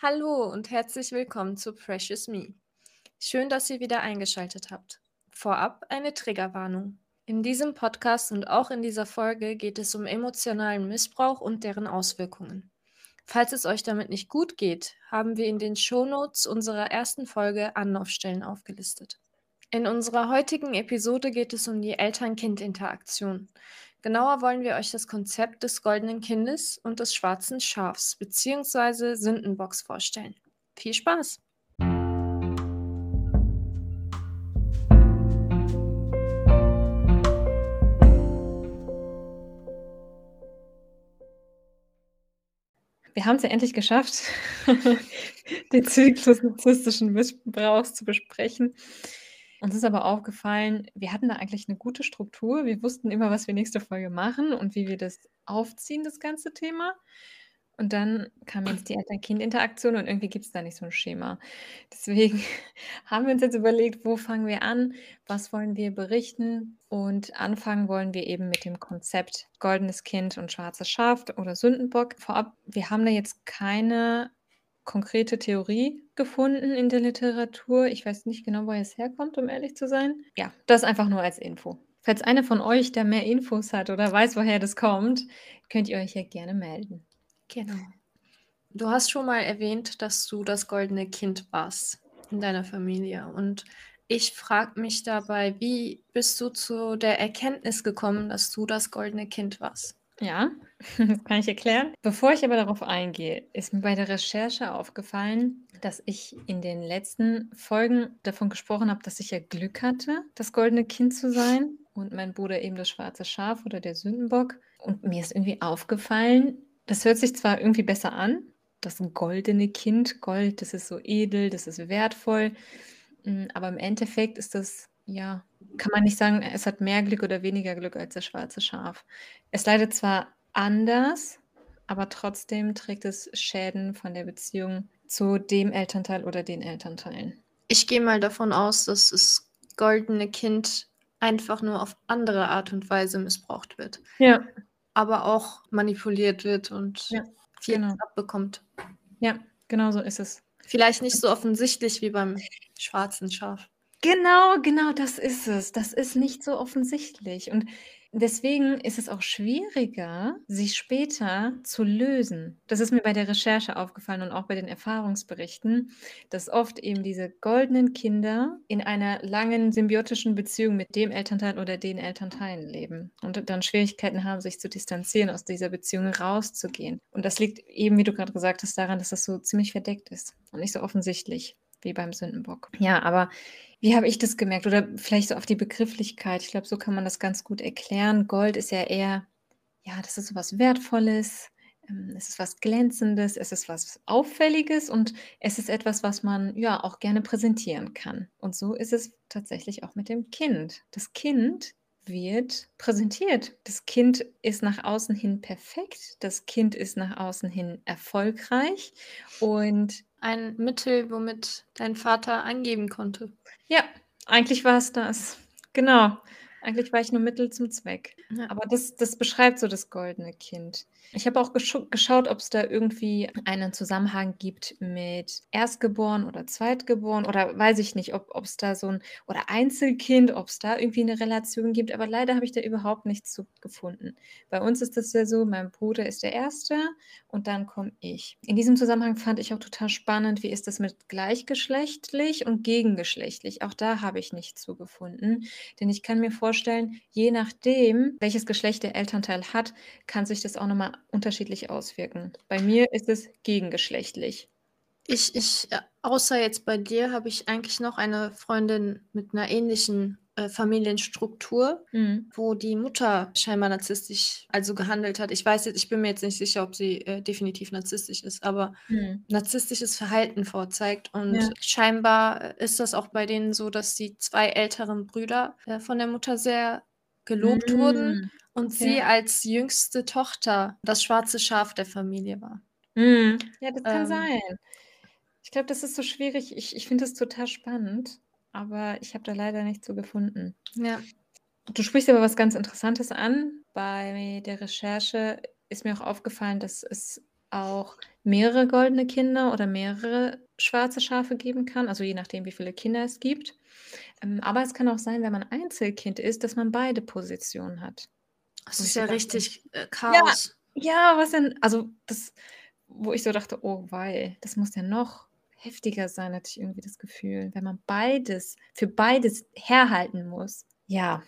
Hallo und herzlich willkommen zu Precious Me. Schön, dass ihr wieder eingeschaltet habt. Vorab eine Triggerwarnung. In diesem Podcast und auch in dieser Folge geht es um emotionalen Missbrauch und deren Auswirkungen. Falls es euch damit nicht gut geht, haben wir in den Shownotes unserer ersten Folge Anlaufstellen aufgelistet. In unserer heutigen Episode geht es um die Eltern-Kind-Interaktion. Genauer wollen wir euch das Konzept des goldenen Kindes und des schwarzen Schafs bzw. Sündenbocks vorstellen. Viel Spaß! Wir haben es ja endlich geschafft, den Zyklus narzisstischen Missbrauchs zu besprechen. Uns ist aber aufgefallen, wir hatten da eigentlich eine gute Struktur. Wir wussten immer, was wir nächste Folge machen und wie wir das aufziehen, das ganze Thema. Und dann kam jetzt die Eltern-Kind-Interaktion und irgendwie gibt es da nicht so ein Schema. Deswegen haben wir uns jetzt überlegt, wo fangen wir an, was wollen wir berichten und anfangen wollen wir eben mit dem Konzept goldenes Kind und schwarzes Schaf oder Sündenbock. Vorab, wir haben da jetzt keine konkrete Theorie gefunden in der Literatur. Ich weiß nicht genau, woher es herkommt, um ehrlich zu sein. Ja, das einfach nur als Info. Falls einer von euch da mehr Infos hat oder weiß, woher das kommt, könnt ihr euch ja gerne melden. Genau. Du hast schon mal erwähnt, dass du das goldene Kind warst in deiner Familie. Und ich frage mich dabei, wie bist du zu der Erkenntnis gekommen, dass du das goldene Kind warst? Ja, das kann ich erklären. Bevor ich aber darauf eingehe, ist mir bei der Recherche aufgefallen, dass ich in den letzten Folgen davon gesprochen habe, dass ich ja Glück hatte, das goldene Kind zu sein und mein Bruder eben das schwarze Schaf oder der Sündenbock. Und mir ist irgendwie aufgefallen, das hört sich zwar irgendwie besser an, das goldene Kind, Gold, das ist so edel, das ist wertvoll, mm, aber im Endeffekt ist das ja, kann man nicht sagen, es hat mehr Glück oder weniger Glück als das schwarze Schaf. Es leidet zwar anders, aber trotzdem trägt es Schäden von der Beziehung zu dem Elternteil oder den Elternteilen. Ich gehe mal davon aus, dass das goldene Kind einfach nur auf andere Art und Weise missbraucht wird. Ja. Aber auch manipuliert wird und Ja, viel genau. abbekommt. Ja, genau so ist es. Vielleicht nicht so offensichtlich wie beim schwarzen Schaf. Genau, genau, das ist es. Das ist nicht so offensichtlich. Und deswegen ist es auch schwieriger, sich später zu lösen. Das ist mir bei der Recherche aufgefallen und auch bei den Erfahrungsberichten, dass oft eben diese goldenen Kinder in einer langen symbiotischen Beziehung mit dem Elternteil oder den Elternteilen leben und dann Schwierigkeiten haben, sich zu distanzieren, aus dieser Beziehung rauszugehen. Und das liegt eben, wie du gerade gesagt hast, daran, dass das so ziemlich verdeckt ist und nicht so offensichtlich wie beim Sündenbock. Ja, aber wie habe ich das gemerkt? Oder vielleicht so auf die Begrifflichkeit. Ich glaube, so kann man das ganz gut erklären. Gold ist ja eher, ja, das ist so was Wertvolles, ähm, es ist was Glänzendes, es ist was Auffälliges und es ist etwas, was man ja auch gerne präsentieren kann. Und so ist es tatsächlich auch mit dem Kind. Das Kind wird präsentiert. Das Kind ist nach außen hin perfekt, das Kind ist nach außen hin erfolgreich und Ein Mittel, womit dein Vater angeben konnte. ja, eigentlich war es das. Genau. Eigentlich war ich nur Mittel zum Zweck. Ja. Aber das, das beschreibt so das goldene Kind. Ich habe auch geschaut, ob es da irgendwie einen Zusammenhang gibt mit Erstgeboren oder Zweitgeboren oder weiß ich nicht, ob es da so ein oder Einzelkind, ob es da irgendwie eine Relation gibt. Aber leider habe ich da überhaupt nichts zu gefunden. Bei uns ist das ja so, mein Bruder ist der Erste und dann komme ich. In diesem Zusammenhang fand ich auch total spannend, wie ist das mit gleichgeschlechtlich und gegengeschlechtlich. Auch da habe ich nichts zu gefunden. Denn ich kann mir vorstellen, je nachdem, welches Geschlecht der Elternteil hat, kann sich das auch nochmal unterschiedlich auswirken. Bei mir ist es gegengeschlechtlich. Ich, ich, äh, außer jetzt bei dir, habe ich eigentlich noch eine Freundin mit einer ähnlichen äh, Familienstruktur, Mhm. wo die Mutter scheinbar narzisstisch also gehandelt hat. Ich weiß jetzt, ich bin mir jetzt nicht sicher, ob sie äh, definitiv narzisstisch ist, aber Mhm. narzisstisches Verhalten vorzeigt. Und Ja. scheinbar ist das auch bei denen so, dass die zwei älteren Brüder äh, von der Mutter sehr gelobt wurden Und sie Okay. als jüngste Tochter das schwarze Schaf der Familie war. Mhm. Ja, das kann Ähm, sein. Ich glaube, das ist so schwierig. Ich, ich finde das total spannend, aber ich habe da leider nichts so gefunden. ja. Du sprichst aber was ganz Interessantes an. Bei der Recherche ist mir auch aufgefallen, dass es auch mehrere goldene Kinder oder mehrere schwarze Schafe geben kann, also je nachdem, wie viele Kinder es gibt. Ähm, aber es kann auch sein, wenn man Einzelkind ist, dass man beide Positionen hat. Das ist ja richtig äh, Chaos. Ja, ja, was denn? Also das, wo ich so dachte, oh, weil, das muss ja noch heftiger sein, hatte ich irgendwie das Gefühl, wenn man beides, für beides herhalten muss. Ja,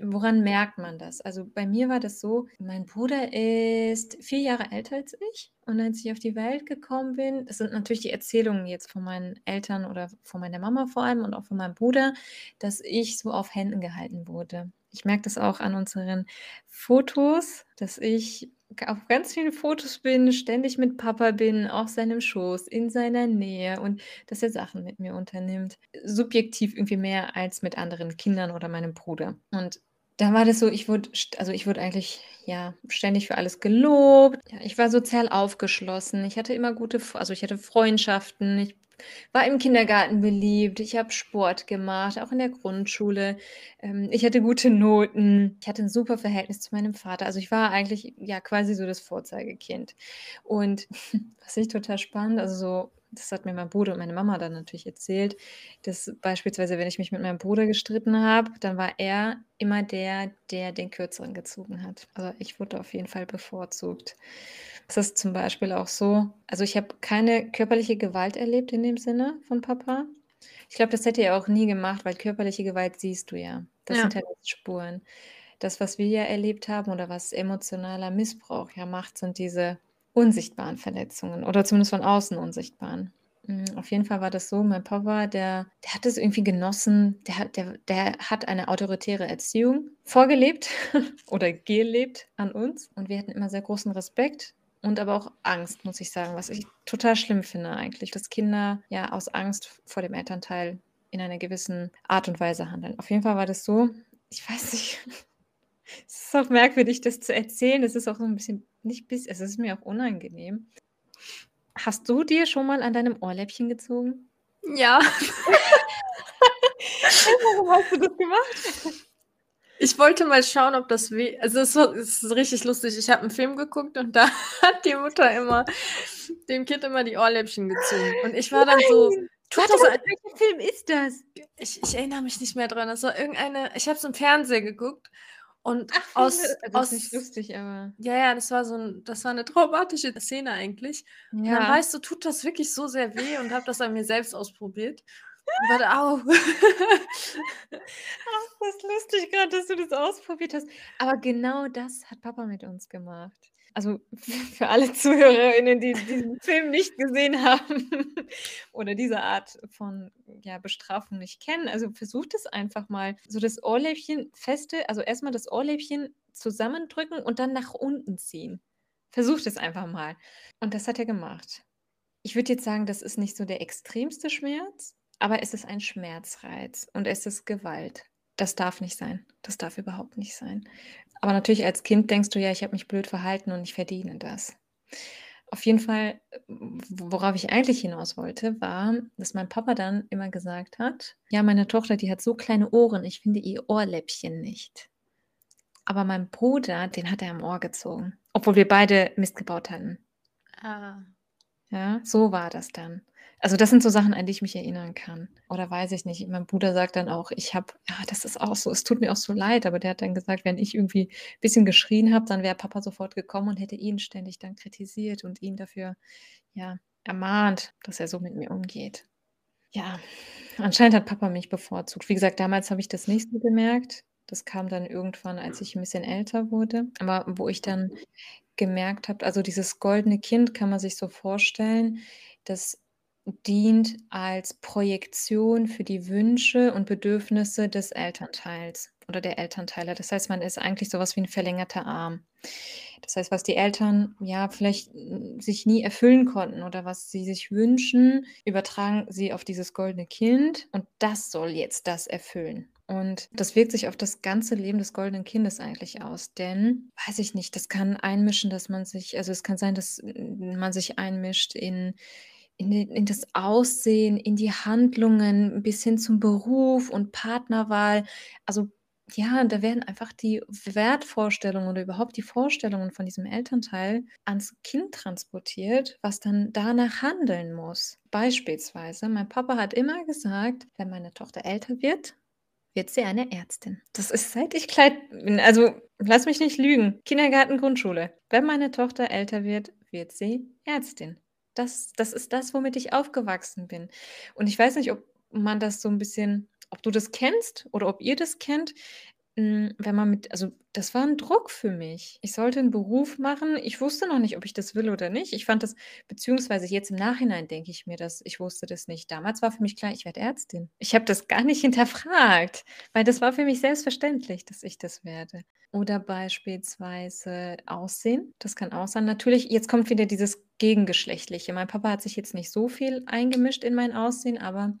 woran merkt man das? Also bei mir war das so, mein Bruder ist vier Jahre älter als ich und als ich auf die Welt gekommen bin, das sind natürlich die Erzählungen jetzt von meinen Eltern oder von meiner Mama vor allem und auch von meinem Bruder, dass ich so auf Händen gehalten wurde. Ich merke das auch an unseren Fotos, dass ich auf ganz vielen Fotos bin, ständig mit Papa bin, auf seinem Schoß, in seiner Nähe und dass er Sachen mit mir unternimmt. Subjektiv irgendwie mehr als mit anderen Kindern oder meinem Bruder. Und da war das so, ich wurde, also ich wurde eigentlich ja ständig für alles gelobt. Ja, ich war sozial aufgeschlossen. Ich hatte immer gute, also ich hatte Freundschaften. Ich war im Kindergarten beliebt, ich habe Sport gemacht, auch in der Grundschule. Ähm, ich hatte gute Noten, ich hatte ein super Verhältnis zu meinem Vater. Also ich war eigentlich ja quasi so das Vorzeigekind. Und was ich total spannend, also so das hat mir mein Bruder und meine Mama dann natürlich erzählt, dass beispielsweise, wenn ich mich mit meinem Bruder gestritten habe, dann war er immer der, der den Kürzeren gezogen hat. Also ich wurde auf jeden Fall bevorzugt. Es ist zum Beispiel auch so, also ich habe keine körperliche Gewalt erlebt in dem Sinne von Papa. Ich glaube, das hätte er auch nie gemacht, weil körperliche Gewalt siehst du ja. Das Ja. hinterlässt Spuren. Das, was wir ja erlebt haben oder was emotionaler Missbrauch ja macht, sind diese unsichtbaren Verletzungen oder zumindest von außen unsichtbaren. Mm, Auf jeden Fall war das so, mein Papa, der, der hat es irgendwie genossen, der, der, der hat eine autoritäre Erziehung vorgelebt oder gelebt an uns und wir hatten immer sehr großen Respekt und aber auch Angst, muss ich sagen, was ich total schlimm finde eigentlich, dass Kinder ja aus Angst vor dem Elternteil in einer gewissen Art und Weise handeln. Auf jeden Fall war das so, ich weiß nicht, es ist auch merkwürdig, das zu erzählen, es ist auch so ein bisschen, nicht bis, es ist mir auch unangenehm. Hast du dir schon mal an deinem Ohrläppchen gezogen? Ja. Warum hast du das gemacht? Ich wollte mal schauen, ob das weh. Also es, ist richtig lustig. Ich habe einen Film geguckt und da hat die Mutter immer dem Kind immer die Ohrläppchen gezogen. Und ich war dann so, tut das welcher Film ist das? ich, ich erinnere mich nicht mehr dran. Das war irgendeine, ich habe es im Fernsehen geguckt und Ach, aus, das aus ist nicht lustig, aber. ja, ja, das war so ein, das war eine traumatische Szene eigentlich. Und dann Ja. weißt du, tut das wirklich so sehr weh und habe das an mir selbst ausprobiert. Und war da, au. Ach, das ist lustig gerade, dass du das ausprobiert hast. Aber genau das hat Papa mit uns gemacht. Also für alle ZuhörerInnen, die diesen Film nicht gesehen haben oder diese Art von ja, Bestrafung nicht kennen, also versucht es einfach mal. So das Ohrläppchen feste, also erstmal das Ohrläppchen zusammendrücken und dann nach unten ziehen. Versucht es einfach mal. Und das hat er gemacht. Ich würde jetzt sagen, das ist nicht so der extremste Schmerz, aber es ist ein Schmerzreiz und es ist Gewalt. Das darf nicht sein. Das darf überhaupt nicht sein. Aber natürlich als Kind denkst du ja, ich habe mich blöd verhalten und ich verdiene das. Auf jeden Fall, worauf ich eigentlich hinaus wollte, war, dass mein Papa dann immer gesagt hat, ja, meine Tochter, die hat so kleine Ohren, ich finde ihr Ohrläppchen nicht. Aber mein Bruder, den hat er am Ohr gezogen, obwohl wir beide Mist gebaut hatten. Ah. Ja, so war das dann. Also das sind so Sachen, an die ich mich erinnern kann. Oder weiß ich nicht. Mein Bruder sagt dann auch, ich habe, ja, das ist auch so, es tut mir auch so leid, aber der hat dann gesagt, wenn ich irgendwie ein bisschen geschrien habe, dann wäre Papa sofort gekommen und hätte ihn ständig dann kritisiert und ihn dafür, ja, ermahnt, dass er so mit mir umgeht. Ja, anscheinend hat Papa mich bevorzugt. Wie gesagt, damals habe ich das nicht so gemerkt. Das kam dann irgendwann, als ich ein bisschen älter wurde. Aber wo ich dann gemerkt habe, also dieses goldene Kind kann man sich so vorstellen, das dient als Projektion für die Wünsche und Bedürfnisse des Elternteils oder der Elternteile. Das heißt, man ist eigentlich sowas wie ein verlängerter Arm. Das heißt, was die Eltern ja vielleicht mm, sich nie erfüllen konnten oder was sie sich wünschen, übertragen sie auf dieses goldene Kind und das soll jetzt das erfüllen. Und das wirkt sich auf das ganze Leben des goldenen Kindes eigentlich aus. Denn, weiß ich nicht, das kann einmischen, dass man sich, also es kann sein, dass mm, man sich einmischt in, in, den, in das Aussehen, in die Handlungen, bis hin zum Beruf und Partnerwahl. Also ja, da werden einfach die Wertvorstellungen oder überhaupt die Vorstellungen von diesem Elternteil ans Kind transportiert, was dann danach handeln muss. Beispielsweise, mein Papa hat immer gesagt, wenn meine Tochter älter wird, wird sie eine Ärztin. Das ist seit ich klein bin, also lass mich nicht lügen. Kindergarten, Grundschule. Wenn meine Tochter älter wird, wird sie Ärztin. Das, das ist das, womit ich aufgewachsen bin. Und ich weiß nicht, ob man das so ein bisschen ob du das kennst oder ob ihr das kennt, hm, wenn man mit also, das war ein Druck für mich. Ich sollte einen Beruf machen. Ich wusste noch nicht, ob ich das will oder nicht. Ich fand das beziehungsweise jetzt im Nachhinein denke ich mir das ich wusste das nicht. Damals war für mich klar, ich werde Ärztin. Ich habe das gar nicht hinterfragt, weil das war für mich selbstverständlich, dass ich das werde. Oder beispielsweise Aussehen. Das kann auch sein. Natürlich, jetzt kommt wieder dieses Gegengeschlechtliche. Mein Papa hat sich jetzt nicht so viel eingemischt in mein Aussehen, aber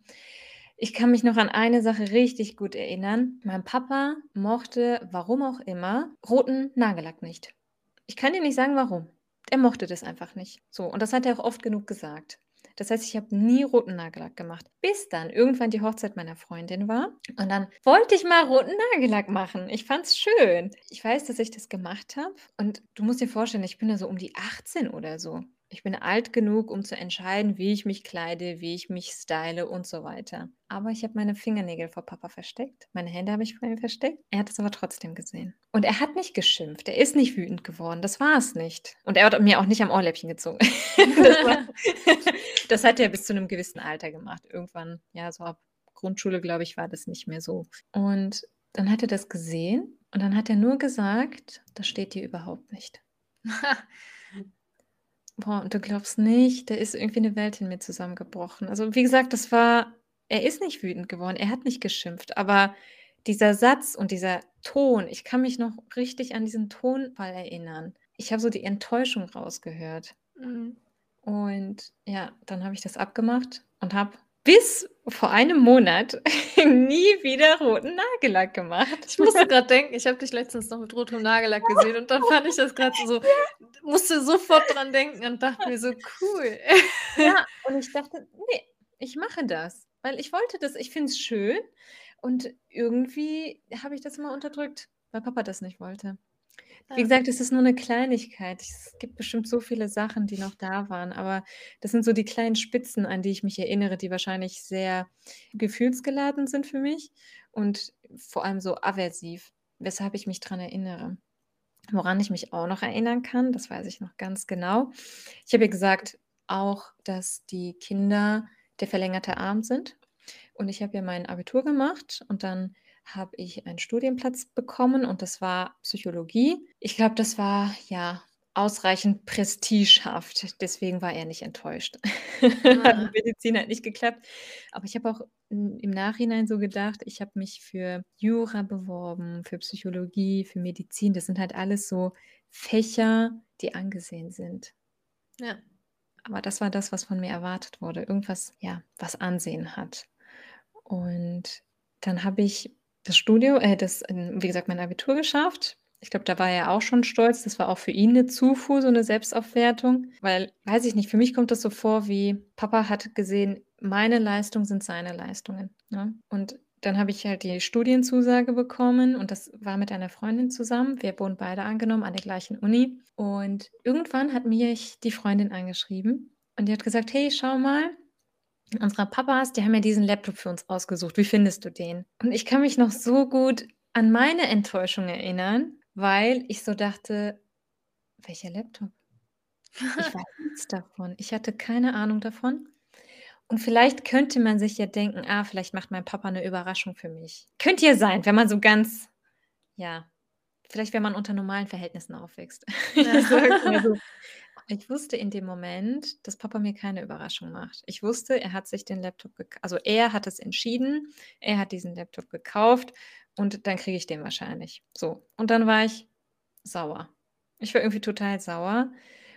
ich kann mich noch an eine Sache richtig gut erinnern. Mein Papa mochte, warum auch immer, roten Nagellack nicht. Ich kann dir nicht sagen, warum. Er mochte das einfach nicht. So, und das hat er auch oft genug gesagt. Das heißt, ich habe nie roten Nagellack gemacht. Bis dann irgendwann die Hochzeit meiner Freundin war. Und dann wollte ich mal roten Nagellack machen. Ich fand es schön. Ich weiß, dass ich das gemacht habe. Und du musst dir vorstellen, ich bin da so um die 18 oder so. Ich bin alt genug, um zu entscheiden, wie ich mich kleide, wie ich mich style und so weiter. Aber ich habe meine Fingernägel vor Papa versteckt. Meine Hände habe ich vor ihm versteckt. Er hat es aber trotzdem gesehen. Und er hat nicht geschimpft. Er ist nicht wütend geworden. Das war es nicht. Und er hat mir auch nicht am Ohrläppchen gezogen. das, war, das hat er bis zu einem gewissen Alter gemacht. Irgendwann, ja, so ab Grundschule, glaube ich, war das nicht mehr so. Und dann hat er das gesehen und dann hat er nur gesagt, das steht dir überhaupt nicht. Boah, und du glaubst nicht, da ist irgendwie eine Welt in mir zusammengebrochen. Also, wie gesagt, das war er ist nicht wütend geworden, er hat nicht geschimpft, aber dieser Satz und dieser Ton, ich kann mich noch richtig an diesen Tonfall erinnern. Ich habe so die Enttäuschung rausgehört. Mhm. Und ja, dann habe ich das abgemacht und habe bis vor einem Monat nie wieder roten Nagellack gemacht. Ich musste gerade denken, ich habe dich letztens noch mit rotem Nagellack gesehen und dann fand ich das gerade so, musste sofort dran denken und dachte mir so, cool. Ja, und ich dachte, nee, ich mache das, weil ich wollte das, ich finde es schön und irgendwie habe ich das immer unterdrückt, weil Papa das nicht wollte. Wie gesagt, es ist nur eine Kleinigkeit. Es gibt bestimmt so viele Sachen, die noch da waren, aber das sind so die kleinen Spitzen, an die ich mich erinnere, die wahrscheinlich sehr gefühlsgeladen sind für mich und vor allem so aversiv, weshalb ich mich dran erinnere. Woran ich mich auch noch erinnern kann, das weiß ich noch ganz genau. Ich habe ja gesagt auch, dass die Kinder der verlängerte Arm sind und ich habe ja mein Abitur gemacht und dann habe ich einen Studienplatz bekommen und das war Psychologie. Ich glaube, das war ja ausreichend prestigehaft. Deswegen war er nicht enttäuscht. Ah. Medizin hat nicht geklappt. Aber ich habe auch im Nachhinein so gedacht, ich habe mich für Jura beworben, für Psychologie, für Medizin. Das sind halt alles so Fächer, die angesehen sind. Ja. Aber das war das, was von mir erwartet wurde. Irgendwas, ja, was Ansehen hat. Und dann habe ich das Studio, äh, das, wie gesagt, mein Abitur geschafft. Ich glaube, da war er auch schon stolz. Das war auch für ihn eine Zufuhr, so eine Selbstaufwertung. Weil, weiß ich nicht, für mich kommt das so vor, wie Papa hat gesehen, meine Leistungen sind seine Leistungen. Ne? Und dann habe ich halt die Studienzusage bekommen und das war mit einer Freundin zusammen. Wir wurden beide angenommen an der gleichen Uni. Und irgendwann hat mir die Freundin angeschrieben und die hat gesagt, hey, schau mal, unsere Papas, die haben ja diesen Laptop für uns ausgesucht. Wie findest du den? Und ich kann mich noch so gut an meine Enttäuschung erinnern, weil ich so dachte, welcher Laptop? Ich weiß nichts davon. Ich hatte keine Ahnung davon. Und vielleicht könnte man sich ja denken, ah, vielleicht macht mein Papa eine Überraschung für mich. Könnte ja sein, wenn man so ganz, ja, vielleicht wenn man unter normalen Verhältnissen aufwächst. Ja. so, ich wusste in dem Moment, dass Papa mir keine Überraschung macht. Ich wusste, er hat sich den Laptop gekauft. Also er hat es entschieden, er hat diesen Laptop gekauft und dann kriege ich den wahrscheinlich. So. Und dann war ich sauer. Ich war irgendwie total sauer.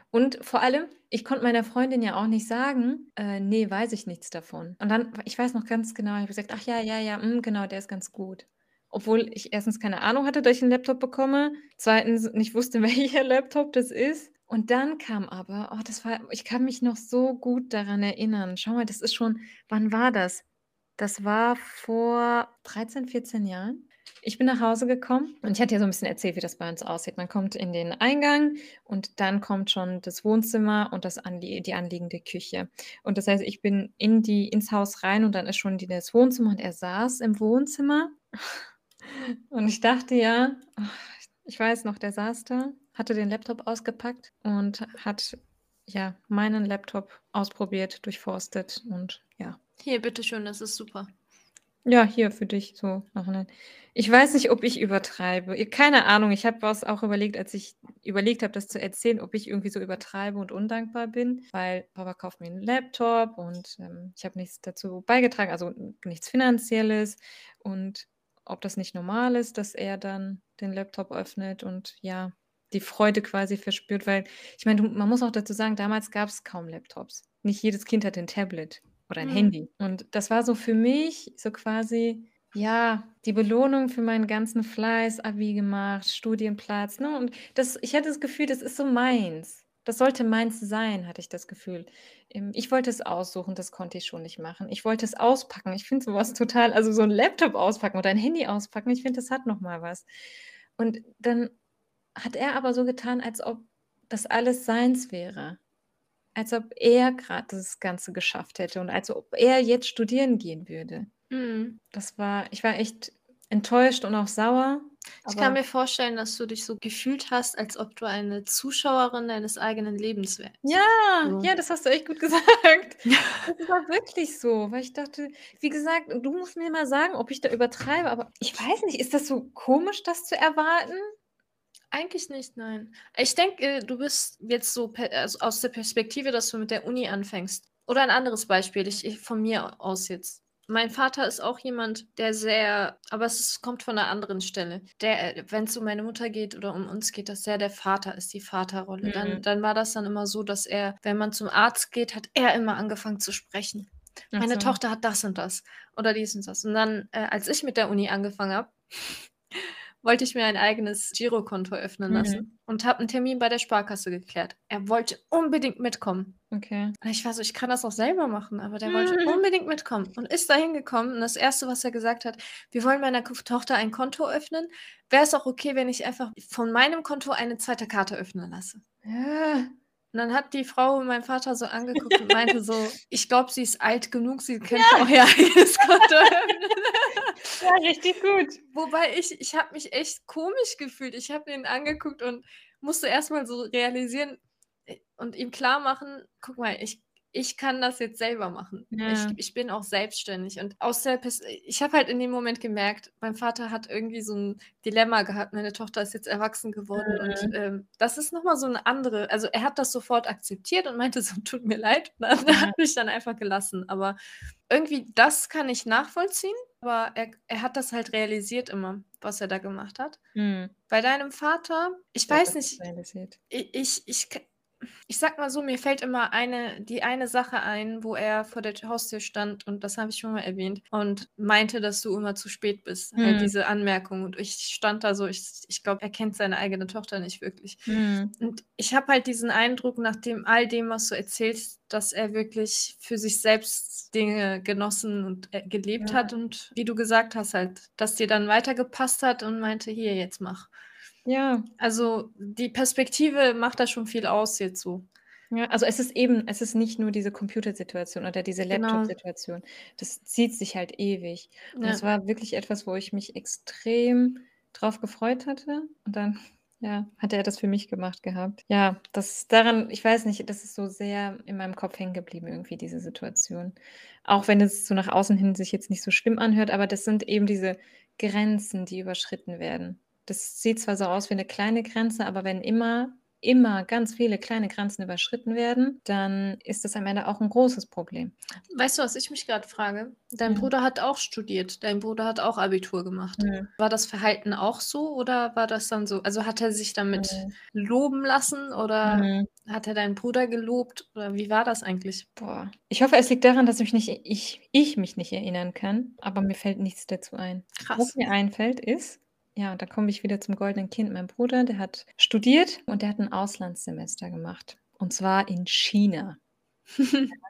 Und vor allem, ich konnte meiner Freundin ja auch nicht sagen, äh, nee, weiß ich nichts davon. Und dann, ich weiß noch ganz genau, ich habe gesagt, ach ja, ja, ja, mh, hm, genau, der ist ganz gut. Obwohl ich erstens keine Ahnung hatte, dass ich einen Laptop bekomme, zweitens nicht wusste, welcher Laptop das ist. Und dann kam aber oh, das war ich kann mich noch so gut daran erinnern. Schau mal, das ist schon wann war das? Das war vor 13, 14 Jahren. ich bin nach Hause gekommen und ich hatte ja so ein bisschen erzählt, wie das bei uns aussieht. Man kommt in den Eingang und dann kommt schon das Wohnzimmer und das anlie die anliegende Küche. Und das heißt, ich bin in die ins Haus rein und dann ist schon die das Wohnzimmer und er saß im Wohnzimmer. Und ich dachte ja, ich weiß noch, der saß da, hatte den Laptop ausgepackt und hat ja meinen Laptop ausprobiert, durchforstet und ja. Hier, bitteschön, das ist super. Ja, hier für dich so. Ich weiß nicht, ob ich übertreibe. Keine Ahnung. Ich habe was auch überlegt, als ich überlegt habe, das zu erzählen, ob ich irgendwie so übertreibe und undankbar bin, weil Papa kauft mir einen Laptop und ähm, ich habe nichts dazu beigetragen, also nichts Finanzielles und ob das nicht normal ist, dass er dann den Laptop öffnet und ja, die Freude quasi verspürt, weil ich meine, man muss auch dazu sagen, damals gab es kaum Laptops. Nicht jedes Kind hat ein Tablet oder ein mhm. Handy. Und das war so für mich so quasi, ja, die Belohnung für meinen ganzen Fleiß, Abi gemacht, Studienplatz. Ne? Und das, ich hatte das Gefühl, das ist so meins. Das sollte meins sein, hatte ich das Gefühl. Ähm, ich wollte es aussuchen, das konnte ich schon nicht machen. Ich wollte es auspacken. Ich finde sowas total, also so ein Laptop auspacken oder ein Handy auspacken, ich finde, das hat nochmal was. Und dann hat er aber so getan, als ob das alles seins wäre als ob er gerade das Ganze geschafft hätte und als ob er jetzt studieren gehen würde. Mhm. Das war, ich war echt enttäuscht und auch sauer. Ich kann mir vorstellen, dass du dich so gefühlt hast, als ob du eine Zuschauerin deines eigenen Lebens wärst. Ja, so. ja, das hast du echt gut gesagt. das war wirklich so, weil ich dachte, wie gesagt, du musst mir mal sagen, ob ich da übertreibe, aber ich weiß nicht, ist das so komisch, das zu erwarten? Eigentlich nicht, nein. Ich denke, du bist jetzt so also aus der Perspektive, dass du mit der Uni anfängst. Oder ein anderes Beispiel, ich, ich von mir aus jetzt. Mein Vater ist auch jemand, der sehr, aber es ist, kommt von einer anderen Stelle. Der, wenn es um meine Mutter geht oder um uns geht, dass sehr der Vater ist, die Vaterrolle. Mhm. Dann, dann war das dann immer so, dass er, wenn man zum Arzt geht, hat er immer angefangen zu sprechen. Meine so. Tochter hat das und das oder dies und das. Und dann, äh, als ich mit der Uni angefangen habe, wollte ich mir ein eigenes Girokonto öffnen lassen mhm. und habe einen Termin bei der Sparkasse geklärt. Er wollte unbedingt mitkommen. Okay. Und ich war so, ich kann das auch selber machen, aber der mhm. wollte unbedingt mitkommen und ist da hingekommen. Und das Erste, was er gesagt hat, wir wollen meiner Tochter ein Konto öffnen. Wäre es auch okay, wenn ich einfach von meinem Konto eine zweite Karte öffnen lasse? Ja. Und dann hat die Frau meinen Vater so angeguckt und meinte so, ich glaube, sie ist alt genug, sie könnte ja. auch ihr eigenes Konto. Ja, richtig gut. Wobei ich, ich habe mich echt komisch gefühlt. Ich habe ihn angeguckt und musste erstmal so realisieren äh, und ihm klar machen, guck mal, ich ich kann das jetzt selber machen. Ja. Ich, ich, bin auch selbstständig. Und aus der Pers ich habe halt in dem Moment gemerkt, mein Vater hat irgendwie so ein Dilemma gehabt. Meine Tochter ist jetzt erwachsen geworden. Mhm. Und ähm, das ist nochmal so eine andere. Also er hat das sofort akzeptiert und meinte so, tut mir leid. Und dann mhm. hat mich dann einfach gelassen. Aber irgendwie, das kann ich nachvollziehen. Aber er, er hat das halt realisiert immer, was er da gemacht hat. Mhm. Bei deinem Vater, ich weiß nicht, ich, ich, ich, ich sag mal so, mir fällt immer eine, die eine Sache ein, wo er vor der Haustür stand und das habe ich schon mal erwähnt und meinte, dass du immer zu spät bist. Mhm. Halt diese Anmerkung und ich stand da so, ich, ich glaube, er kennt seine eigene Tochter nicht wirklich. Mhm. Und ich habe halt diesen Eindruck, nach dem all dem, was du erzählst, dass er wirklich für sich selbst Dinge genossen und äh, gelebt ja. hat und wie du gesagt hast, halt, dass dir dann weitergepasst hat und meinte, hier, jetzt mach. Ja. Also die Perspektive macht da schon viel aus so. Ja, also es ist eben, es ist nicht nur diese Computersituation oder diese Genau. Laptop-Situation. Das zieht sich halt ewig. Und das war wirklich etwas, wo ich mich extrem drauf gefreut hatte. Und dann, ja, hat er das für mich gemacht gehabt. Ja, das daran, ich weiß nicht, das ist so sehr in meinem Kopf hängen geblieben, irgendwie diese Situation. Auch wenn es so nach außen hin sich jetzt nicht so schlimm anhört, aber das sind eben diese Grenzen, die überschritten werden. Das sieht zwar so aus wie eine kleine Grenze, aber wenn immer immer ganz viele kleine Grenzen überschritten werden, dann ist das am Ende auch ein großes Problem. Weißt du, was ich mich gerade frage? Dein mhm. Bruder hat auch studiert, dein Bruder hat auch Abitur gemacht. Mhm. War das Verhalten auch so oder war das dann so? Also hat er sich damit mhm. loben lassen oder hat er deinen Bruder gelobt oder wie war das eigentlich? Boah. Ich hoffe, es liegt daran, dass ich, nicht, ich, ich mich nicht erinnern kann, aber mir fällt nichts dazu ein. Krass. Was mir einfällt ist, ja, da komme ich wieder zum goldenen Kind. Mein Bruder, der hat studiert und der hat ein Auslandssemester gemacht. Und zwar in China.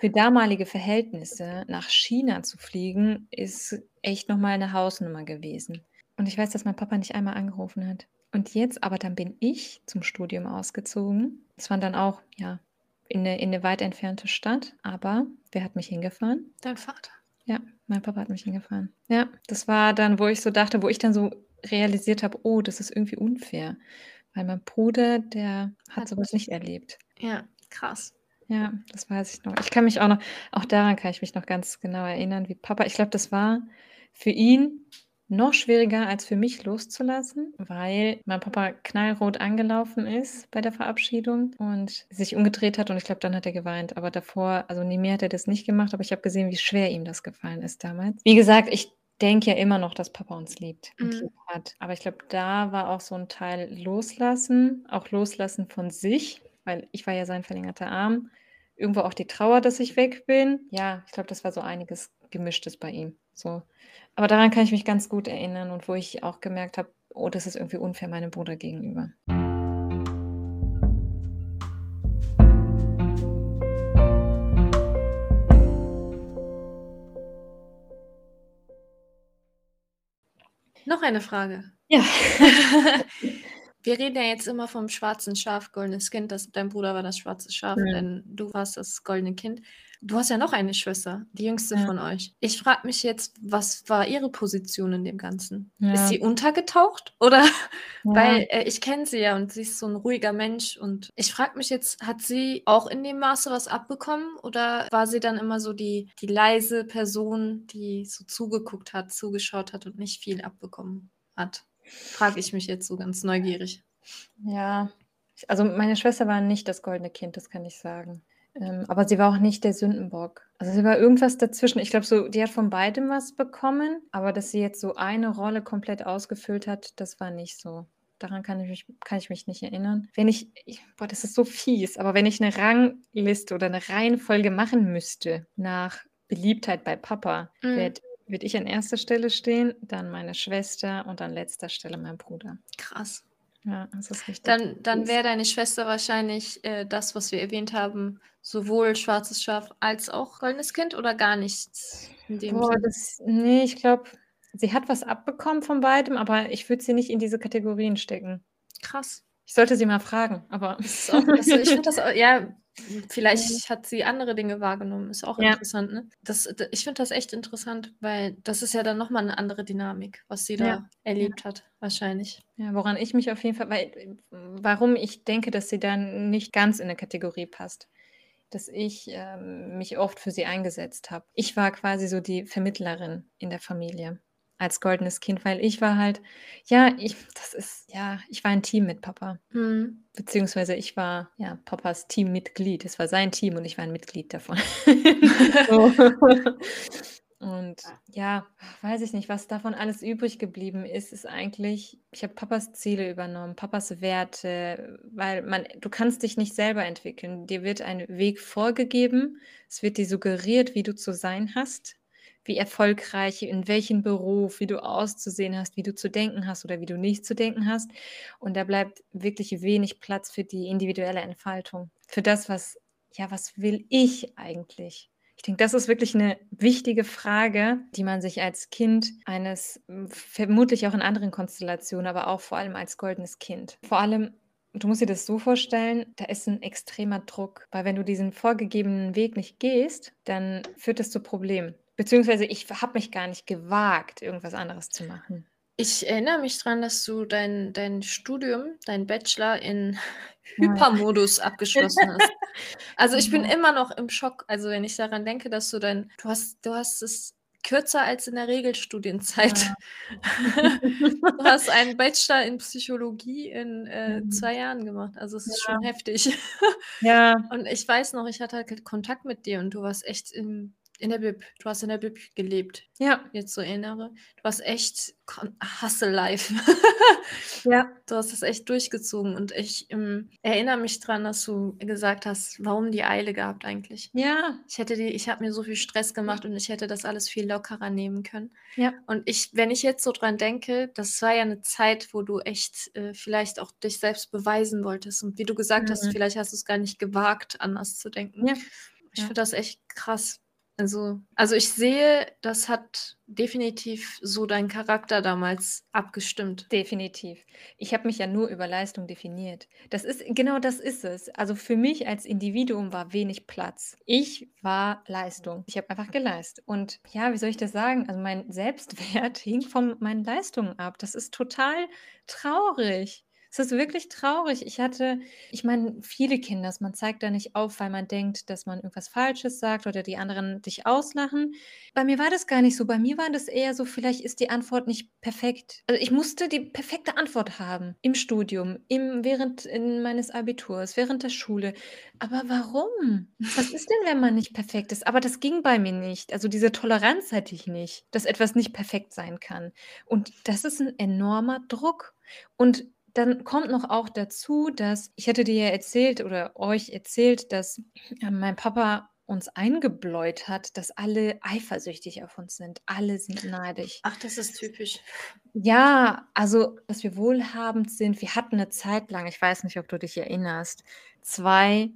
für damalige Verhältnisse nach China zu fliegen, ist echt noch mal 'ne Hausnummer gewesen. Und ich weiß, dass mein Papa nicht einmal angerufen hat. Und jetzt aber dann bin ich zum Studium ausgezogen. Das war dann auch, ja, in 'ne in 'ne weit entfernte Stadt, aber wer hat mich hingefahren? Dein Vater. Ja, mein Papa hat mich hingefahren. Ja, das war dann, wo ich so dachte wo ich dann so realisiert habe: „Oh, das ist irgendwie unfair.“ Weil mein Bruder, der hat Hat so was nicht erlebt. Ja, krass. Ja, das weiß ich noch. Ich kann mich auch noch auch daran kann ich mich noch ganz genau erinnern, wie Papa ich glaube, das war für ihn noch schwieriger als für mich loszulassen, weil mein Papa knallrot angelaufen ist bei der Verabschiedung und sich umgedreht hat und ich glaube, dann hat er geweint. Aber davor also neben mir hat er das nicht gemacht, aber ich habe gesehen, wie schwer ihm das gefallen ist damals. Wie gesagt, ich denke ja immer noch, dass Papa uns liebt und Mhm. lieb hat. Aber ich glaube, da war auch so 'n Teil Loslassen, auch Loslassen von sich, weil ich war ja sein verlängerter Arm. Irgendwo auch die Trauer, dass ich weg bin. Ja, ich glaube, das war so einiges Gemischtes bei ihm, so. Aber daran kann ich mich ganz gut erinnern und wo ich auch gemerkt habe: „Oh, das ist irgendwie unfair meinem Bruder gegenüber.“ Noch eine Frage. Ja. Wir reden ja jetzt immer vom schwarzen Schaf, goldenes Kind. Das dein Bruder war das schwarze Schaf, Mhm. denn du warst das goldene Kind. Du hast ja noch eine Schwester, die jüngste Ja. von euch. Ich frage mich jetzt, was war ihre Position in dem Ganzen? Ist Ja. sie untergetaucht oder Ja. weil, äh, ich kenne sie ja und sie ist so 'n ruhiger Mensch und ich frage mich jetzt, hat sie auch in dem Maße was abbekommen oder war sie dann immer so die die leise Person, die so zugeguckt hat, zugeschaut hat und nicht viel abbekommen hat? Frage ich mich jetzt so ganz neugierig. Ja, also meine Schwester war nicht das goldene Kind, das kann ich sagen. Ähm, aber sie war auch nicht der Sündenbock. Also sie war irgendwas dazwischen. Ich glaube so, die hat von beidem was bekommen, aber dass sie jetzt so eine Rolle komplett ausgefüllt hat, das war nicht so. Daran kann ich mich kann ich mich nicht erinnern. Wenn ich ich boah, das ist so fies, aber wenn ich 'ne Rangliste oder 'ne Reihenfolge machen müsste nach Beliebtheit bei Papa, Mhm. werde würde ich an 1. Stelle stehen, dann meine Schwester und an letzter Stelle mein Bruder. Krass. Ja, das ist richtig Dann dann wäre deine Schwester wahrscheinlich, äh, das, was wir erwähnt haben, sowohl schwarzes Schaf als auch goldenes Kind oder gar nichts in dem Boah, das ne, ich glaube, sie hat was abbekommen von beidem, aber ich würde sie nicht in diese Kategorien stecken. Krass. Ich sollte sie mal fragen, aber Das ist auch das ich finde das au ja, Ja. Vielleicht hat sie andere Dinge wahrgenommen, ist auch Ja. interessant, ne? Das ich finde das echt interessant, weil das ist ja dann noch mal 'ne andere Dynamik, was sie da Ja, erlebt hat, wahrscheinlich. Ja, woran ich mich auf jeden Fall weil äh, warum ich denke, dass sie dann nicht ganz in 'ne Kategorie passt, dass ich, ähm, mich oft für sie eingesetzt habe. Ich war quasi so die Vermittlerin in der Familie als goldenes Kind, weil ich war halt ja, ich das ist ja, ich war ein Team mit Papa. Mhm. Beziehungsweise ich war, ja, Papas Teammitglied. Es war sein Team und ich war ein Mitglied davon. So. Und ja, weiß ich nicht, was davon alles übrig geblieben ist, ist eigentlich ich habe Papas Ziele übernommen, Papas Werte, weil man du kannst dich nicht selber entwickeln. Dir wird ein Weg vorgegeben. Es wird dir suggeriert, wie du zu sein hast, wie erfolgreich, in welchem Beruf, wie du auszusehen hast, wie du zu denken hast oder wie du nicht zu denken hast. Und da bleibt wirklich wenig Platz für die individuelle Entfaltung. Für das, was ja, was will ich eigentlich? Ich denke, das ist wirklich 'ne wichtige Frage, die man sich als Kind eines hm, vermutlich auch in anderen Konstellationen, aber auch vor allem als goldenes Kind. Vor allem, du musst dir das so vorstellen, da ist 'n extremer Druck, weil wenn du diesen vorgegebenen Weg nicht gehst, dann führt das zu Problemen. Beziehungsweise ich habe mich gar nicht gewagt, irgendwas anderes zu machen. Ich erinnere mich dran, dass du dein dein Studium, dein Bachelor in. Hypermodus abgeschlossen hast. Also, ich bin Ja. immer noch im Schock, also, wenn ich daran denke, dass du dein du hast du hast es kürzer als in der Regelstudienzeit. Ja. Du hast einen Bachelor in Psychologie in, äh, Mhm. 2 Jahren gemacht. Also, es ist Ja. schon heftig. Ja. Und ich weiß noch, ich hatte halt Kontakt mit dir und du warst echt in in der Bib. Du hast in der Bib gelebt, Ja. jetzt so erinnere. Du warst echt kon Hustle Life. Ja. Du hast das echt durchgezogen und ich, ähm, erinnere mich dran, dass du gesagt hast: „Warum die Eile gehabt eigentlich?“ Ja. Ich hätte die ich habe mir so viel Stress gemacht und ich hätte das alles viel lockerer nehmen können. Ja. Und ich wenn ich jetzt so dran denke, das war ja 'ne Zeit, wo du echt, äh, vielleicht auch dich selbst beweisen wolltest und wie du gesagt hast, Mhm. vielleicht hast du's gar nicht gewagt, anders zu denken. Ja. Ich Ja. finde das echt krass. Also, also ich sehe, das hat definitiv so deinen Charakter damals abgestimmt. Definitiv. Ich habe mich ja nur über Leistung definiert. Das ist genau das ist es. Also für mich als Individuum war wenig Platz. Ich war Leistung. Ich habe einfach geleistet. Und ja, wie soll ich das sagen? Also mein Selbstwert hing von meinen Leistungen ab. Das ist total traurig. Es ist wirklich traurig. Ich hatte, ich meine, viele Kinder, man zeigt da nicht auf, weil man denkt, dass man irgendwas Falsches sagt oder die anderen dich auslachen. Bei mir war das gar nicht so. Bei mir war das eher so, vielleicht ist die Antwort nicht perfekt. Also ich musste die perfekte Antwort haben im Studium, im, während in meines Abiturs, während der Schule. Aber warum? Was ist denn, wenn man nicht perfekt ist? Aber das ging bei mir nicht. Also diese Toleranz hatte ich nicht, dass etwas nicht perfekt sein kann. Und das ist ein enormer Druck. Und dann kommt noch auch dazu, dass ich hätte dir ja erzählt oder euch erzählt, dass äh, mein Papa uns eingebläut hat, dass alle eifersüchtig auf uns sind. Alle sind neidisch. Ach, das ist typisch. Ja, also, dass wir wohlhabend sind. Wir hatten eine Zeit lang, ich weiß nicht, ob du dich erinnerst, zwei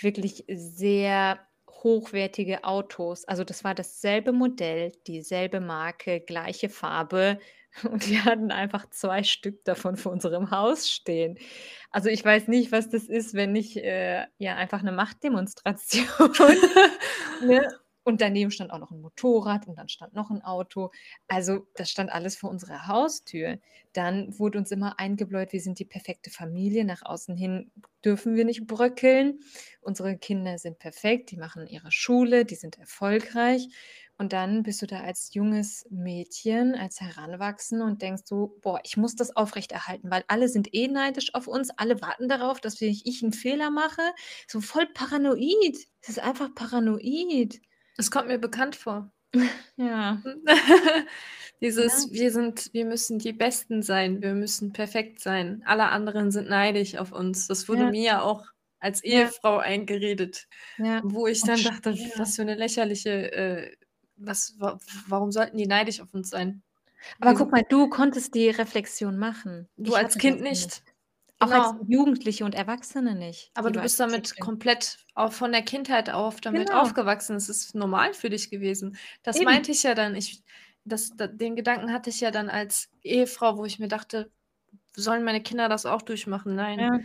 wirklich sehr hochwertige Autos. Also das war dasselbe Modell, dieselbe Marke, gleiche Farbe. Und wir hatten einfach zwei Stück davon vor unserem Haus stehen. Also ich weiß nicht, was das ist, wenn nicht äh, ja einfach eine Machtdemonstration. ne? Und daneben stand auch noch ein Motorrad und dann stand noch ein Auto. Also das stand alles vor unserer Haustür. Dann wurde uns immer eingebläut, wir sind die perfekte Familie. Nach außen hin dürfen wir nicht bröckeln. Unsere Kinder sind perfekt, die machen ihre Schule, die sind erfolgreich. Und dann bist du da als junges Mädchen, als Heranwachsen und denkst so, boah, ich muss das aufrechterhalten, weil alle sind eh neidisch auf uns, alle warten darauf, dass ich, ich einen Fehler mache. So voll paranoid. Es ist einfach paranoid. Es kommt mir bekannt vor. Ja. Dieses, Ja. wir sind, wir müssen die Besten sein, wir müssen perfekt sein. Alle anderen sind neidisch auf uns. Das wurde Ja. mir ja auch als Ja. Ehefrau eingeredet, Ja. wo ich dann dachte, was für eine lächerliche, äh, was, wa warum sollten die neidisch auf uns sein? Aber Wir guck mal, du konntest die Reflexion machen. Du Ich als Kind das nicht. Auch als Genau. Jugendliche und Erwachsene nicht. Aber du als bist damit Kind- komplett auch von der Kindheit auf damit Genau. aufgewachsen. Es ist normal für dich gewesen. Das Eben. meinte ich ja dann. Ich, das, da, den Gedanken hatte ich ja dann als Ehefrau, wo ich mir dachte, sollen meine Kinder das auch durchmachen? Nein. Ja.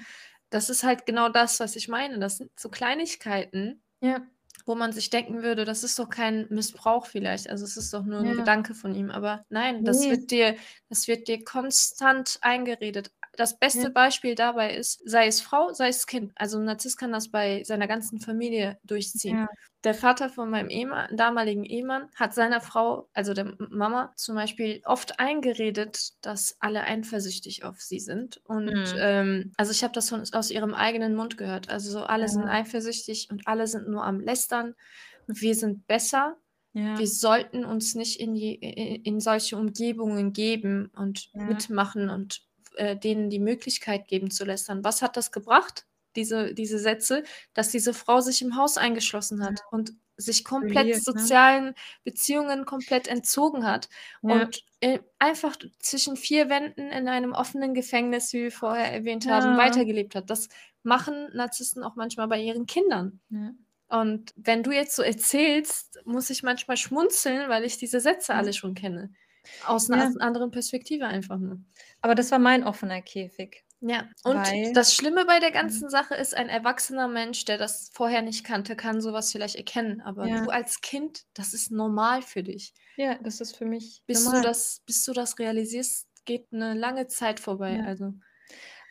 Das ist halt genau das, was ich meine. Das sind so Kleinigkeiten, Ja. Wo man sich denken würde, das ist doch kein Missbrauch vielleicht. Also es ist doch nur ein Ja. Gedanke von ihm. Aber nein, das Nee. wird dir, das wird dir konstant eingeredet. Das beste Ja. Beispiel dabei ist, sei es Frau, sei es Kind. Also ein Narzisst kann das bei seiner ganzen Familie durchziehen. Ja. Der Vater von meinem Ehemann, damaligen Ehemann hat seiner Frau, also der Mama zum Beispiel, oft eingeredet, dass alle eifersüchtig auf sie sind. Und Mhm. ähm, also ich habe das von, aus ihrem eigenen Mund gehört. Also so, alle sind Ja. eifersüchtig und alle sind nur am Lästern. Wir sind besser. Ja. Wir sollten uns nicht in, die, in, in solche Umgebungen geben und Ja. mitmachen und äh, denen die Möglichkeit geben zu lästern. Was hat das gebracht, diese, diese Sätze, dass diese Frau sich im Haus eingeschlossen hat und sich komplett Isoliert, ne? sozialen Beziehungen komplett entzogen hat Ja. und äh, einfach zwischen vier Wänden in einem offenen Gefängnis, wie wir vorher erwähnt haben, Ja. weitergelebt hat. Das machen Narzissten auch manchmal bei ihren Kindern. Ja. Und wenn du jetzt so erzählst, muss ich manchmal schmunzeln, weil ich diese Sätze Ja. alle schon kenne. Aus einer Ja. anderen Perspektive einfach nur. Aber das war mein offener Käfig. Ja, und Weil- das Schlimme bei der ganzen Sache ist, ein erwachsener Mensch, der das vorher nicht kannte, kann sowas vielleicht erkennen. Aber Ja. du als Kind, das ist normal für dich. Ja, das ist für mich Bis, normal. du das, bis du das realisierst, geht eine lange Zeit vorbei. Ja. Also,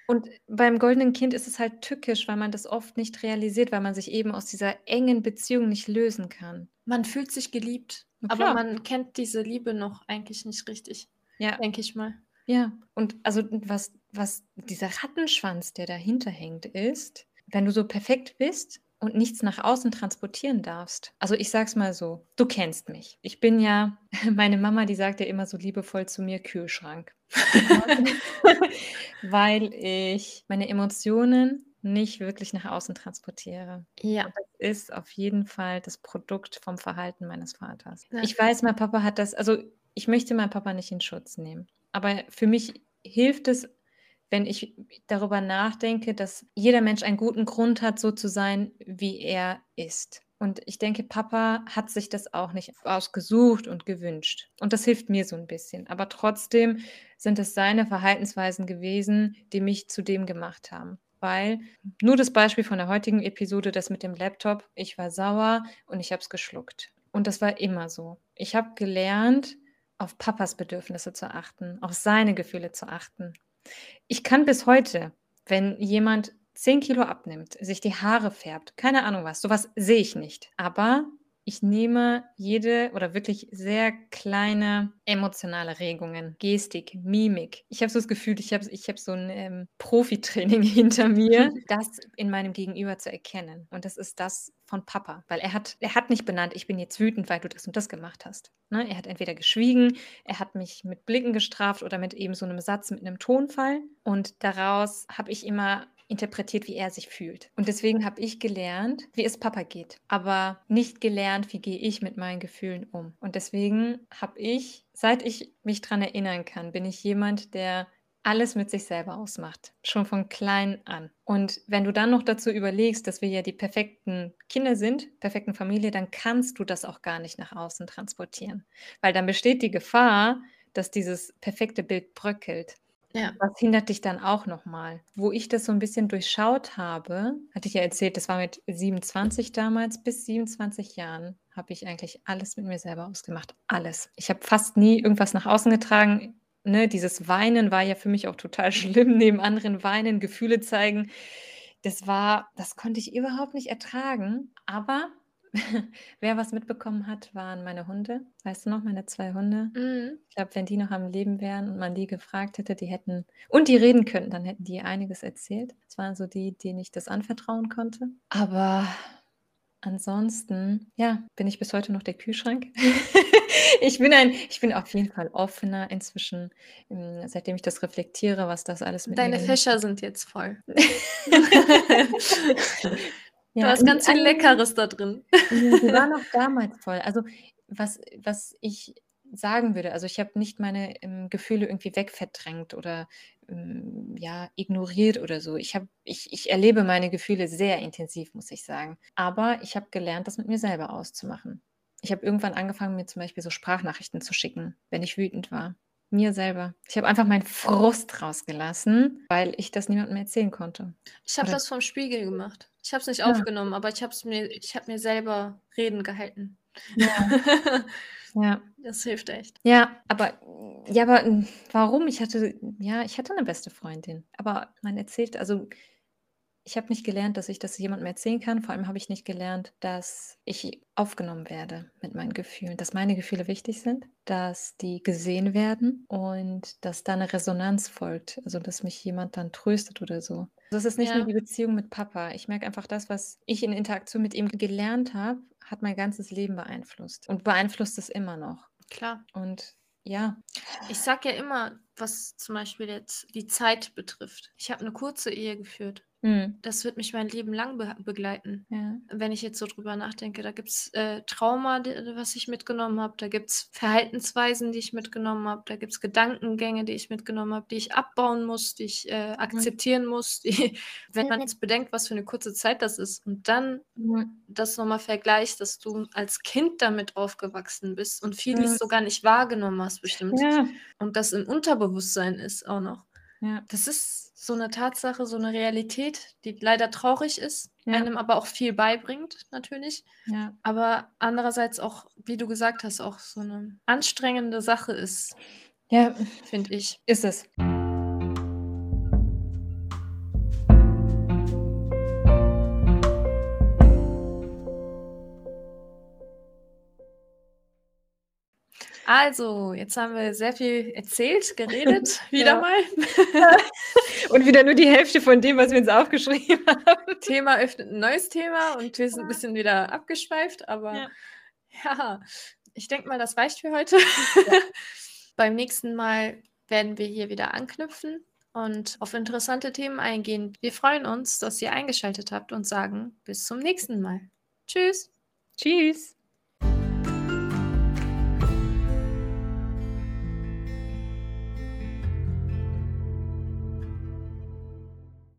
Und beim goldenen Kind ist es halt tückisch, weil man das oft nicht realisiert, weil man sich eben aus dieser engen Beziehung nicht lösen kann. man fühlt sich geliebt, aber man kennt diese Liebe noch eigentlich nicht richtig, Ja, denke ich mal. ja. Und also was, was dieser Rattenschwanz, der dahinter hängt, ist, wenn du so perfekt bist und nichts nach außen transportieren darfst. Also ich sag's mal so, du kennst mich. Ich bin ja, meine Mama, die sagt ja immer so liebevoll zu mir, Kühlschrank. weil ich meine Emotionen nicht wirklich nach außen transportiere. Ja. Das ist auf jeden Fall das Produkt vom Verhalten meines Vaters. Ja. Ich weiß, mein Papa hat das, also ich möchte meinen Papa nicht in Schutz nehmen. Aber für mich hilft es, wenn ich darüber nachdenke, dass jeder Mensch einen guten Grund hat, so zu sein, wie er ist. Und ich denke, Papa hat sich das auch nicht ausgesucht und gewünscht. Und das hilft mir so ein bisschen. Aber trotzdem sind es seine Verhaltensweisen gewesen, die mich zu dem gemacht haben. Weil, nur das Beispiel von der heutigen Episode, das mit dem Laptop, ich war sauer und ich habe es geschluckt. Und das war immer so. Ich habe gelernt, auf Papas Bedürfnisse zu achten, auf seine Gefühle zu achten. Ich kann bis heute, wenn jemand 10 Kilo abnimmt, sich die Haare färbt, keine Ahnung was, sowas sehe ich nicht. Aber ich nehme jede oder wirklich sehr kleine emotionale Regungen, Gestik, Mimik. Ich habe so das Gefühl, ich habe ich hab so ein ähm, Profitraining hinter mir, das in meinem Gegenüber zu erkennen. Und das ist das von Papa, weil er hat, er hat nicht benannt, ich bin jetzt wütend, weil du das und das gemacht hast. Ne? Er hat entweder geschwiegen, er hat mich mit Blicken gestraft oder mit eben so einem Satz, mit einem Tonfall. Und daraus habe ich immer interpretiert, wie er sich fühlt. Und deswegen habe ich gelernt, wie es Papa geht, aber nicht gelernt, wie gehe ich mit meinen Gefühlen um. Und deswegen habe ich, seit ich mich daran erinnern kann, bin ich jemand, der alles mit sich selber ausmacht, schon von klein an. Und wenn du dann noch dazu überlegst, dass wir ja die perfekten Kinder sind, perfekten Familie, dann kannst du das auch gar nicht nach außen transportieren, weil dann besteht die Gefahr, dass dieses perfekte Bild bröckelt. Ja. Was hindert dich dann auch nochmal? Wo ich das so ein bisschen durchschaut habe, hatte ich ja erzählt, das war mit 27 damals, bis 27 Jahren habe ich eigentlich alles mit mir selber ausgemacht. Alles. Ich habe fast nie irgendwas nach außen getragen. Ne, dieses Weinen war ja für mich auch total schlimm, neben anderen weinen, Gefühle zeigen. Das war, das konnte ich überhaupt nicht ertragen. Aber Wer was mitbekommen hat, waren meine Hunde. Weißt du noch, meine zwei Hunde? Mhm. Ich glaube, wenn die noch am Leben wären und man die gefragt hätte, die hätten und die reden könnten, dann hätten die einiges erzählt. Das waren so die, denen ich das anvertrauen konnte. Aber ansonsten, ja, bin ich bis heute noch der Kühlschrank. ich bin ein, ich bin auf jeden Fall offener inzwischen, ähm, seitdem ich das reflektiere, was das alles mit Deine Fächer sind jetzt voll. Ja, du hast ganz viel Leckeres da drin. Ja, die waren auch damals voll. Also was, was ich sagen würde, also ich habe nicht meine ähm, Gefühle irgendwie wegverdrängt oder ähm, ja, ignoriert oder so. Ich, hab, ich, ich erlebe meine Gefühle sehr intensiv, muss ich sagen. Aber ich habe gelernt, das mit mir selber auszumachen. Ich habe irgendwann angefangen, mir zum Beispiel so Sprachnachrichten zu schicken, wenn ich wütend war. Mir selber. Ich habe einfach meinen Frust rausgelassen, weil ich das niemandem erzählen konnte. Ich habe das vom Spiegel gemacht. Ich habe es nicht ja. aufgenommen, aber ich habe mir, ich habe mir selber Reden gehalten. Ja. ja. Das hilft echt. Ja, aber ja, aber hm, warum? Ich hatte, ja, ich hatte eine beste Freundin. Aber man erzählt, also ich habe nicht gelernt, dass ich das jemandem erzählen kann. Vor allem habe ich nicht gelernt, dass ich aufgenommen werde mit meinen Gefühlen, dass meine Gefühle wichtig sind, dass die gesehen werden und dass da eine Resonanz folgt. Also, dass mich jemand dann tröstet oder so. Das ist nicht ja. nur die Beziehung mit Papa. Ich merke einfach, das, was ich in Interaktion mit ihm gelernt habe, hat mein ganzes Leben beeinflusst und beeinflusst es immer noch. Klar. Und ja. Ich sage ja immer, was zum Beispiel jetzt die Zeit betrifft. Ich habe eine kurze Ehe geführt. Mhm. Das wird mich mein Leben lang be begleiten. Ja. Wenn ich jetzt so drüber nachdenke, da gibt es äh, Trauma, die, was ich mitgenommen habe, da gibt es Verhaltensweisen, die ich mitgenommen habe, da gibt es Gedankengänge, die ich mitgenommen habe, die ich abbauen muss, die ich äh, akzeptieren mhm. muss. Die, wenn man jetzt bedenkt, was für eine kurze Zeit das ist und dann mhm. das nochmal vergleicht, dass du als Kind damit aufgewachsen bist und vieles sogar nicht wahrgenommen hast, bestimmt. Ja. Und das im Unterbewusstsein ist auch noch. Ja. Das ist so eine Tatsache, so eine Realität, die leider traurig ist, Ja. einem aber auch viel beibringt, natürlich. Ja. Aber andererseits auch, wie du gesagt hast, auch so eine anstrengende Sache ist, Ja, finde ich. ist es. Also, jetzt haben wir sehr viel erzählt, geredet, wieder mal. Und wieder nur die Hälfte von dem, was wir uns aufgeschrieben haben. Thema öffnet ein neues Thema und wir sind ein bisschen wieder abgeschweift, aber Ja. ja, ich denke mal, das reicht für heute. Ja. Beim nächsten Mal werden wir hier wieder anknüpfen und auf interessante Themen eingehen. Wir freuen uns, dass ihr eingeschaltet habt und sagen bis zum nächsten Mal. Tschüss. Tschüss.